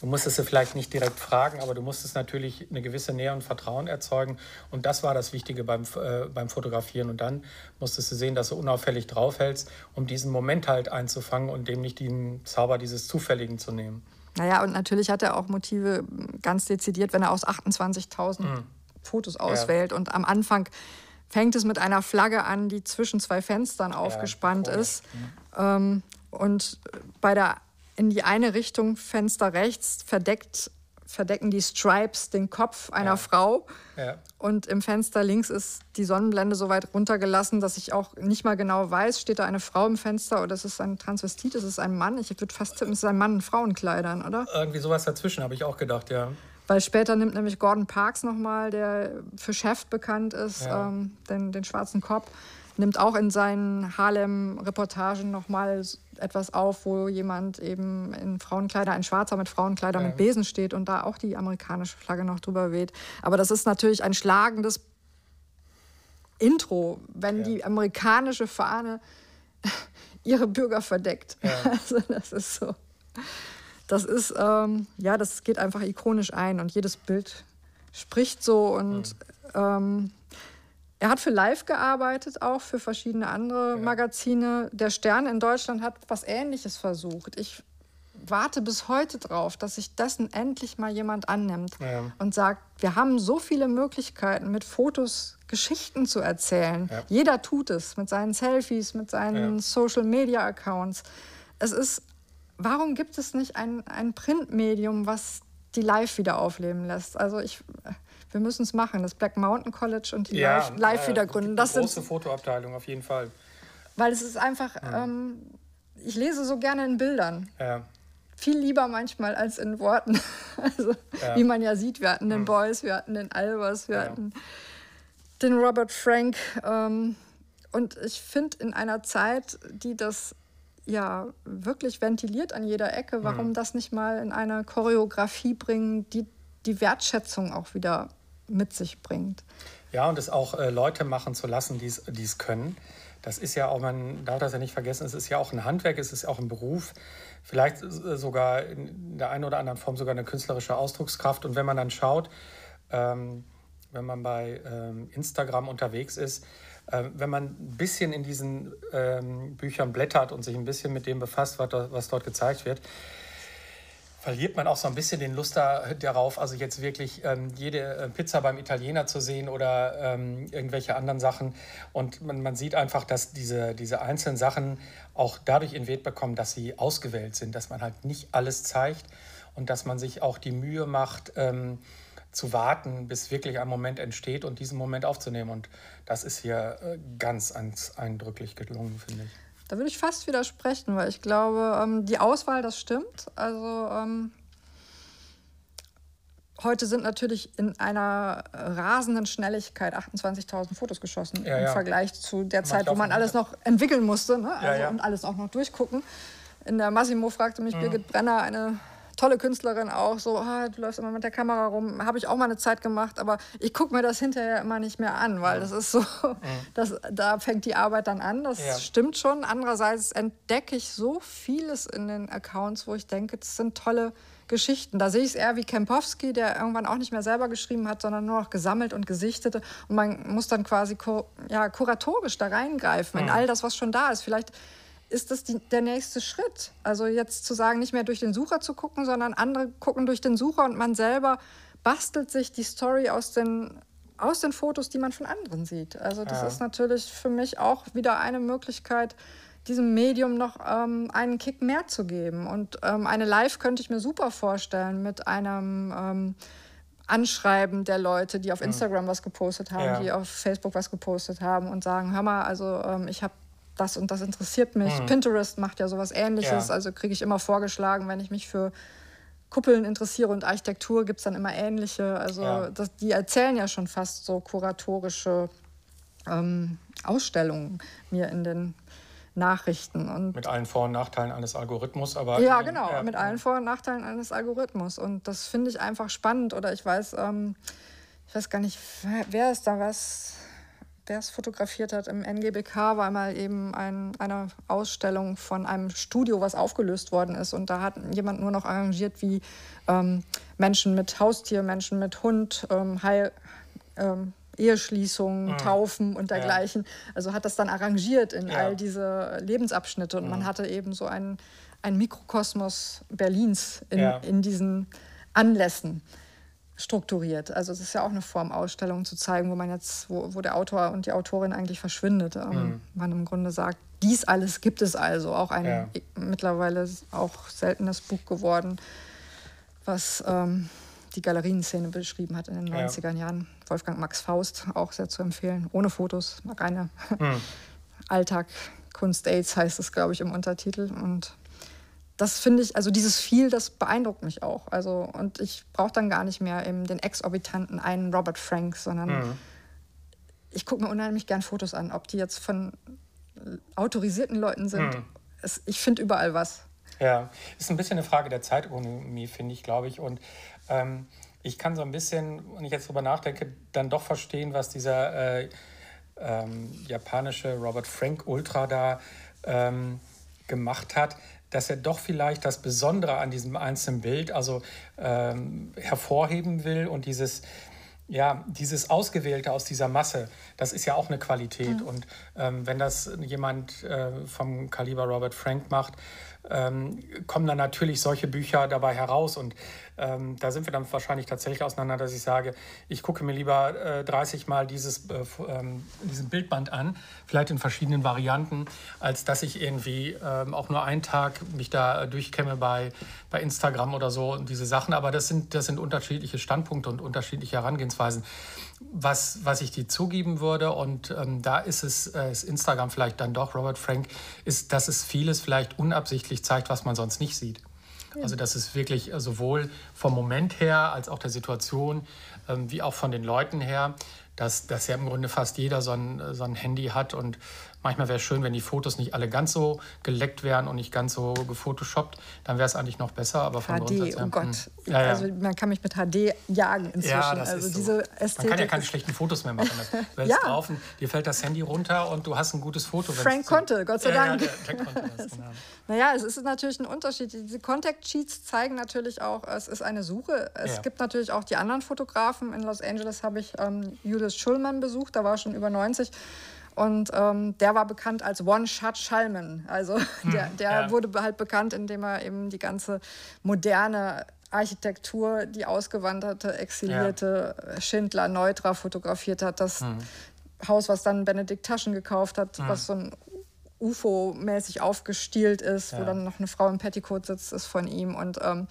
Du musstest sie vielleicht nicht direkt fragen, aber du musstest natürlich eine gewisse Nähe und Vertrauen erzeugen. Und das war das Wichtige beim, äh, beim Fotografieren. Und dann musstest du sehen, dass du unauffällig draufhältst, um diesen Moment halt einzufangen und dem nicht den Zauber dieses Zufälligen zu nehmen. Naja, und natürlich hat er auch Motive ganz dezidiert, wenn er aus 28.000 mhm. Fotos auswählt. Ja. Und am Anfang fängt es mit einer Flagge an, die zwischen zwei Fenstern aufgespannt ja, ist. Mhm. Ähm, und bei der in die eine Richtung Fenster rechts verdeckt, verdecken die Stripes den Kopf einer ja. Frau. Ja. Und im Fenster links ist die Sonnenblende so weit runtergelassen, dass ich auch nicht mal genau weiß, steht da eine Frau im Fenster oder ist es ein Transvestit, ist es ein Mann? Ich würde fast tippen, es ist ein Mann in Frauenkleidern, oder? Irgendwie sowas dazwischen, habe ich auch gedacht, ja. Weil später nimmt nämlich Gordon Parks nochmal, der für Chef bekannt ist, ja. ähm, den, den schwarzen Kopf, nimmt auch in seinen Harlem-Reportagen nochmal etwas auf, wo jemand eben in Frauenkleider, ein Schwarzer mit Frauenkleider ja. mit Besen steht und da auch die amerikanische Flagge noch drüber weht. Aber das ist natürlich ein schlagendes Intro, wenn ja. die amerikanische Fahne ihre Bürger verdeckt. Ja. Also das ist so. Das ist, ähm, ja, das geht einfach ikonisch ein und jedes Bild spricht so und mhm. ähm, er hat für Live gearbeitet, auch für verschiedene andere ja. Magazine. Der Stern in Deutschland hat was Ähnliches versucht. Ich warte bis heute drauf, dass sich dessen endlich mal jemand annimmt ja. und sagt, wir haben so viele Möglichkeiten, mit Fotos Geschichten zu erzählen. Ja. Jeder tut es mit seinen Selfies, mit seinen Social-Media-Accounts. Es ist, warum gibt es nicht ein, ein Printmedium, was die Live wieder aufleben lässt? Also ich wir müssen es machen. Das Black Mountain College und die ja, Live, Live wieder gründen. Das große sind, Fotoabteilung auf jeden Fall. Weil es ist einfach, ja. ähm, ich lese so gerne in Bildern. Ja. Viel lieber manchmal als in Worten. Also, wie man ja sieht, wir hatten den mhm. Boys, wir hatten den Albers, wir hatten den Robert Frank. Ähm, und ich finde, in einer Zeit, die das ja wirklich ventiliert an jeder Ecke, warum mhm. das nicht mal in eine Choreografie bringen, die die Wertschätzung auch wieder mit sich bringt. Ja, und es auch äh, Leute machen zu lassen, die es können. Das ist ja auch, man darf das ja nicht vergessen, es ist ja auch ein Handwerk, es ist auch ein Beruf, vielleicht äh, sogar in der einen oder anderen Form sogar eine künstlerische Ausdruckskraft. Und wenn man dann schaut, ähm, wenn man bei ähm, Instagram unterwegs ist, äh, wenn man ein bisschen in diesen ähm, Büchern blättert und sich ein bisschen mit dem befasst, was, was dort gezeigt wird, verliert man auch so ein bisschen den Lust da, darauf, also jetzt wirklich ähm, jede äh, Pizza beim Italiener zu sehen oder ähm, irgendwelche anderen Sachen. Und man, man sieht einfach, dass diese, diese einzelnen Sachen auch dadurch in Wert bekommen, dass sie ausgewählt sind, dass man halt nicht alles zeigt und dass man sich auch die Mühe macht, ähm, zu warten, bis wirklich ein Moment entsteht und diesen Moment aufzunehmen. Und das ist hier äh, ganz, ganz eindrücklich gelungen, finde ich. Da würde ich fast widersprechen, weil ich glaube, ähm, die Auswahl, das stimmt. Also ähm, heute sind natürlich in einer rasenden Schnelligkeit 28.000 Fotos geschossen ja, im ja. Vergleich zu der Zeit, wo man alles noch entwickeln musste ne? also, ja, und alles auch noch durchgucken. In der Massimo fragte mich mhm. Birgit Brenner, eine tolle Künstlerin auch, so, ah, du läufst immer mit der Kamera rum, habe ich auch mal eine Zeit gemacht, aber ich gucke mir das hinterher immer nicht mehr an, weil das ist so, mhm. das, da fängt die Arbeit dann an, das ja. stimmt schon. Andererseits entdecke ich so vieles in den Accounts, wo ich denke, das sind tolle Geschichten. Da sehe ich es eher wie Kempowski, der irgendwann auch nicht mehr selber geschrieben hat, sondern nur noch gesammelt und gesichtete. Und man muss dann quasi ja, kuratorisch da reingreifen mhm. in all das, was schon da ist. Vielleicht ist das die, der nächste Schritt. Also jetzt zu sagen, nicht mehr durch den Sucher zu gucken, sondern andere gucken durch den Sucher und man selber bastelt sich die Story aus den, aus den Fotos, die man von anderen sieht. Also das ja. ist natürlich für mich auch wieder eine Möglichkeit, diesem Medium noch ähm, einen Kick mehr zu geben. Und ähm, eine Live könnte ich mir super vorstellen mit einem ähm, Anschreiben der Leute, die auf mhm. Instagram was gepostet haben, ja. die auf Facebook was gepostet haben und sagen, hör mal, also ähm, ich habe das und das interessiert mich. Mhm. Pinterest macht ja sowas ähnliches, ja. also kriege ich immer vorgeschlagen, wenn ich mich für Kuppeln interessiere und Architektur, gibt es dann immer ähnliche. Also ja. das, die erzählen ja schon fast so kuratorische ähm, Ausstellungen mir in den Nachrichten. Und mit allen Vor- und Nachteilen eines Algorithmus, aber. Ja, genau, ja. mit allen Vor- und Nachteilen eines Algorithmus. Und das finde ich einfach spannend. Oder ich weiß, ähm, ich weiß gar nicht, wer ist da was der es fotografiert hat im NGBK, war mal eben ein, eine Ausstellung von einem Studio, was aufgelöst worden ist. Und da hat jemand nur noch arrangiert, wie ähm, Menschen mit Haustier, Menschen mit Hund, ähm, Heil, ähm, Eheschließungen, mhm. Taufen und dergleichen. Ja. Also hat das dann arrangiert in ja. all diese Lebensabschnitte. Und mhm. man hatte eben so einen, einen Mikrokosmos Berlins in, ja. in diesen Anlässen strukturiert. Also es ist ja auch eine Form, Ausstellungen zu zeigen, wo man jetzt, wo, wo der Autor und die Autorin eigentlich verschwindet. Ähm, mhm. Man im Grunde sagt, dies alles gibt es also. Auch ein ja. mittlerweile auch seltenes Buch geworden, was ähm, die Galerienszene beschrieben hat in den ja. 90er Jahren. Wolfgang Max Faust, auch sehr zu empfehlen. Ohne Fotos, reine mhm. Alltag, Kunst AIDS heißt es, glaube ich, im Untertitel. Und das finde ich, also dieses viel, das beeindruckt mich auch. Also, und ich brauche dann gar nicht mehr eben den exorbitanten einen Robert Frank, sondern mhm. ich gucke mir unheimlich gern Fotos an, ob die jetzt von autorisierten Leuten sind. Mhm. Es, ich finde überall was. Ja, ist ein bisschen eine Frage der Zeitökonomie, finde ich, glaube ich. Und ähm, ich kann so ein bisschen, wenn ich jetzt drüber nachdenke, dann doch verstehen, was dieser äh, ähm, japanische Robert Frank Ultra da ähm, gemacht hat dass er doch vielleicht das Besondere an diesem einzelnen Bild also ähm, hervorheben will und dieses ja, dieses Ausgewählte aus dieser Masse, das ist ja auch eine Qualität. Mhm. Und ähm, wenn das jemand äh, vom Kaliber Robert Frank macht, ähm, kommen dann natürlich solche Bücher dabei heraus. Und ähm, da sind wir dann wahrscheinlich tatsächlich auseinander, dass ich sage, ich gucke mir lieber äh, 30 Mal dieses, äh, ähm, diesen Bildband an, vielleicht in verschiedenen Varianten, als dass ich irgendwie ähm, auch nur einen Tag mich da durchkämme bei, bei Instagram oder so und diese Sachen. Aber das sind, das sind unterschiedliche Standpunkte und unterschiedliche Herangehensweisen. Was, was ich dir zugeben würde, und ähm, da ist es, äh, ist Instagram vielleicht dann doch, Robert Frank, ist, dass es vieles vielleicht unabsichtlich zeigt, was man sonst nicht sieht. Also dass es wirklich sowohl vom Moment her als auch der Situation ähm, wie auch von den Leuten her dass, dass ja im Grunde fast jeder so ein, so ein Handy hat. Und manchmal wäre es schön, wenn die Fotos nicht alle ganz so geleckt wären und nicht ganz so gefotoshoppt, dann wäre es eigentlich noch besser. Aber von HD, oh Gott. Hm. Ja, ja. Also man kann mich mit HD jagen inzwischen. Ja, das also ist diese so. Man kann ja keine schlechten Fotos mehr machen. Du ja. drauf und dir fällt das Handy runter und du hast ein gutes Foto. Frank konnte, Gott sei Dank. Ja, der, der konnte das, genau. Naja, es ist natürlich ein Unterschied. Diese Contact Sheets zeigen natürlich auch, es ist eine Suche. Es gibt natürlich auch die anderen Fotografen. In Los Angeles habe ich ähm, Julius Schulman besucht, da war schon über 90. Und ähm, der war bekannt als One-Shot-Schallman. Also der, der ja. wurde halt bekannt, indem er eben die ganze moderne Architektur, die ausgewanderte, exilierte ja. Schindler, Neutra fotografiert hat. Das mhm. Haus, was dann Benedikt Taschen gekauft hat, mhm. was so ein UFO-mäßig aufgestielt ist, ja. wo dann noch eine Frau im Petticoat sitzt, ist von ihm. Und ähm,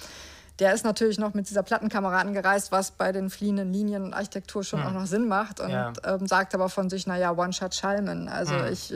der ist natürlich noch mit dieser Plattenkamera angereist, was bei den fliehenden Linien und Architektur schon mhm. auch noch Sinn macht und ja. ähm, sagt aber von sich, naja, One-Shot Schalmen. Also mhm. ich,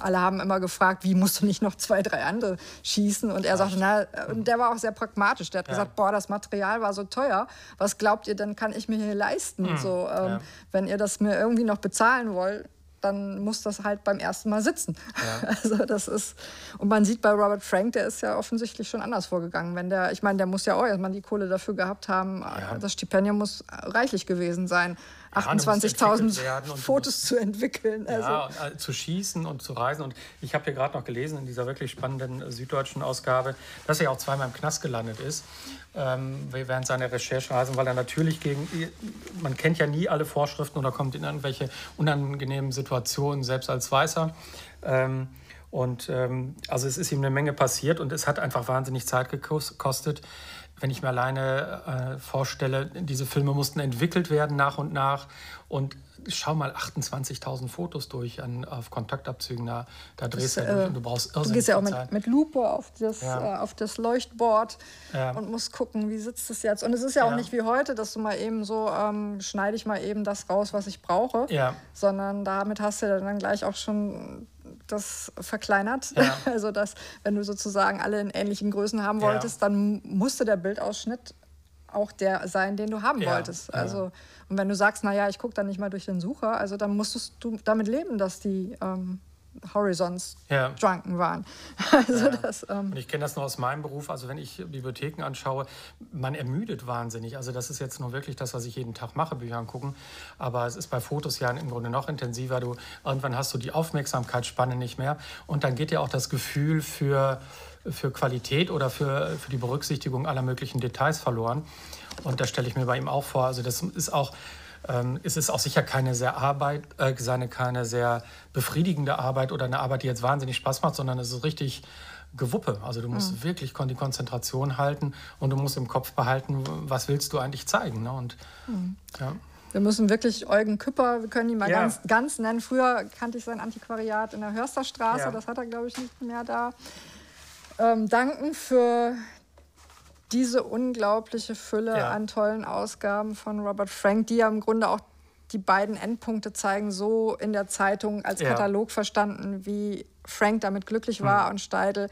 alle haben immer gefragt, wie musst du nicht noch zwei, drei andere schießen? Und er sagte, na, und der war auch sehr pragmatisch. Der hat ja. gesagt, boah, das Material war so teuer, was glaubt ihr, dann kann ich mir hier leisten? Mhm. So, ähm, wenn ihr das mir irgendwie noch bezahlen wollt, dann muss das halt beim ersten Mal sitzen. Ja. Also das ist und man sieht bei Robert Frank, der ist ja offensichtlich schon anders vorgegangen. Wenn der, ich meine, der muss ja auch erstmal die Kohle dafür gehabt haben. Ja. Das Stipendium muss reichlich gewesen sein. 28.000 Fotos zu entwickeln. Also. Ja, äh, zu schießen und zu reisen. Und ich habe hier gerade noch gelesen in dieser wirklich spannenden süddeutschen Ausgabe, dass er auch zweimal im Knast gelandet ist ähm, während seiner Recherchereisen, weil er natürlich gegen, man kennt ja nie alle Vorschriften oder kommt in irgendwelche unangenehmen Situationen, selbst als Weißer. Ähm, und ähm, also es ist ihm eine Menge passiert und es hat einfach wahnsinnig Zeit gekostet wenn ich mir alleine äh, vorstelle, diese Filme mussten entwickelt werden nach und nach und schau mal 28.000 Fotos durch an, auf Kontaktabzügen, da, da drehst das, du durch und du brauchst irrsinnig Du gehst ja auch mit, mit Lupe auf das, ja. äh, auf das Leuchtboard ja. und musst gucken, wie sitzt es jetzt. Und es ist ja auch ja. nicht wie heute, dass du mal eben so, ähm, schneide ich mal eben das raus, was ich brauche, sondern damit hast du dann gleich auch schon das verkleinert. Ja. Also, dass, wenn du sozusagen alle in ähnlichen Größen haben wolltest, ja. dann musste der Bildausschnitt auch der sein, den du haben ja. wolltest. Also, und wenn du sagst, naja, ich gucke dann nicht mal durch den Sucher, also dann musstest du damit leben, dass die ähm, Horizons ja. drunken waren. Also ja. das, ähm und ich kenne das nur aus meinem Beruf. Also wenn ich Bibliotheken anschaue, man ermüdet wahnsinnig. Also das ist jetzt nur wirklich das, was ich jeden Tag mache, Bücher angucken. Aber es ist bei Fotos ja im Grunde noch intensiver. Du, irgendwann hast du die Aufmerksamkeitsspanne nicht mehr. Und dann geht dir auch das Gefühl für, für Qualität oder für, für die Berücksichtigung aller möglichen Details verloren. Und das stelle ich mir bei ihm auch vor. Also das ist auch ähm, ist es auch sicher keine sehr Arbeit, äh, seine, keine sehr befriedigende Arbeit oder eine Arbeit, die jetzt wahnsinnig Spaß macht, sondern es ist richtig Gewuppe. Also du musst mhm. wirklich die Konzentration halten und du musst im Kopf behalten, was willst du eigentlich zeigen. Ne? Und, mhm. ja. Wir müssen wirklich Eugen Küpper, wir können ihn mal ja. ganz, ganz nennen. Früher kannte ich sein Antiquariat in der Hörsterstraße, ja. das hat er, glaube ich, nicht mehr da. Ähm, danken für diese unglaubliche Fülle ja. an tollen Ausgaben von Robert Frank, die ja im Grunde auch die beiden Endpunkte zeigen, so in der Zeitung als ja. Katalog verstanden, wie Frank damit glücklich war mhm. und Steidel.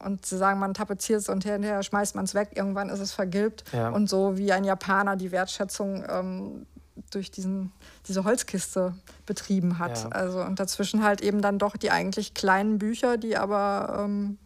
Und sie sagen, man tapeziert es und hinterher schmeißt man es weg, irgendwann ist es vergilbt. Ja. Und so wie ein Japaner die Wertschätzung ähm, durch diesen, diese Holzkiste betrieben hat. Ja. Also, und dazwischen halt eben dann doch die eigentlich kleinen Bücher, die aber ähm,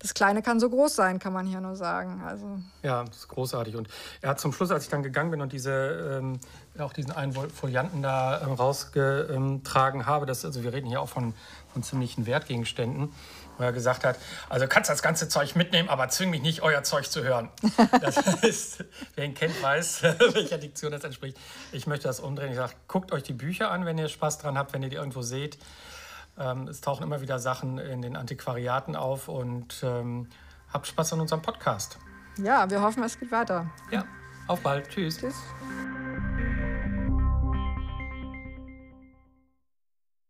das Kleine kann so groß sein, kann man hier nur sagen. Also. Ja, das ist großartig. Und er hat zum Schluss, als ich dann gegangen bin und diese, ähm, auch diesen einen Folianten da ähm, rausgetragen habe, das, also wir reden hier auch von, von ziemlichen Wertgegenständen, wo er gesagt hat, also kannst das ganze Zeug mitnehmen, aber zwing mich nicht, euer Zeug zu hören. Das heißt, wer ihn kennt, weiß, welcher Diktion das entspricht. Ich möchte das umdrehen. Ich sage, guckt euch die Bücher an, wenn ihr Spaß dran habt, wenn ihr die irgendwo seht. Ähm, es tauchen immer wieder Sachen in den Antiquariaten auf und ähm, habt Spaß an unserem Podcast. Ja, wir hoffen, es geht weiter. Ja, auf bald. Tschüss. Tschüss.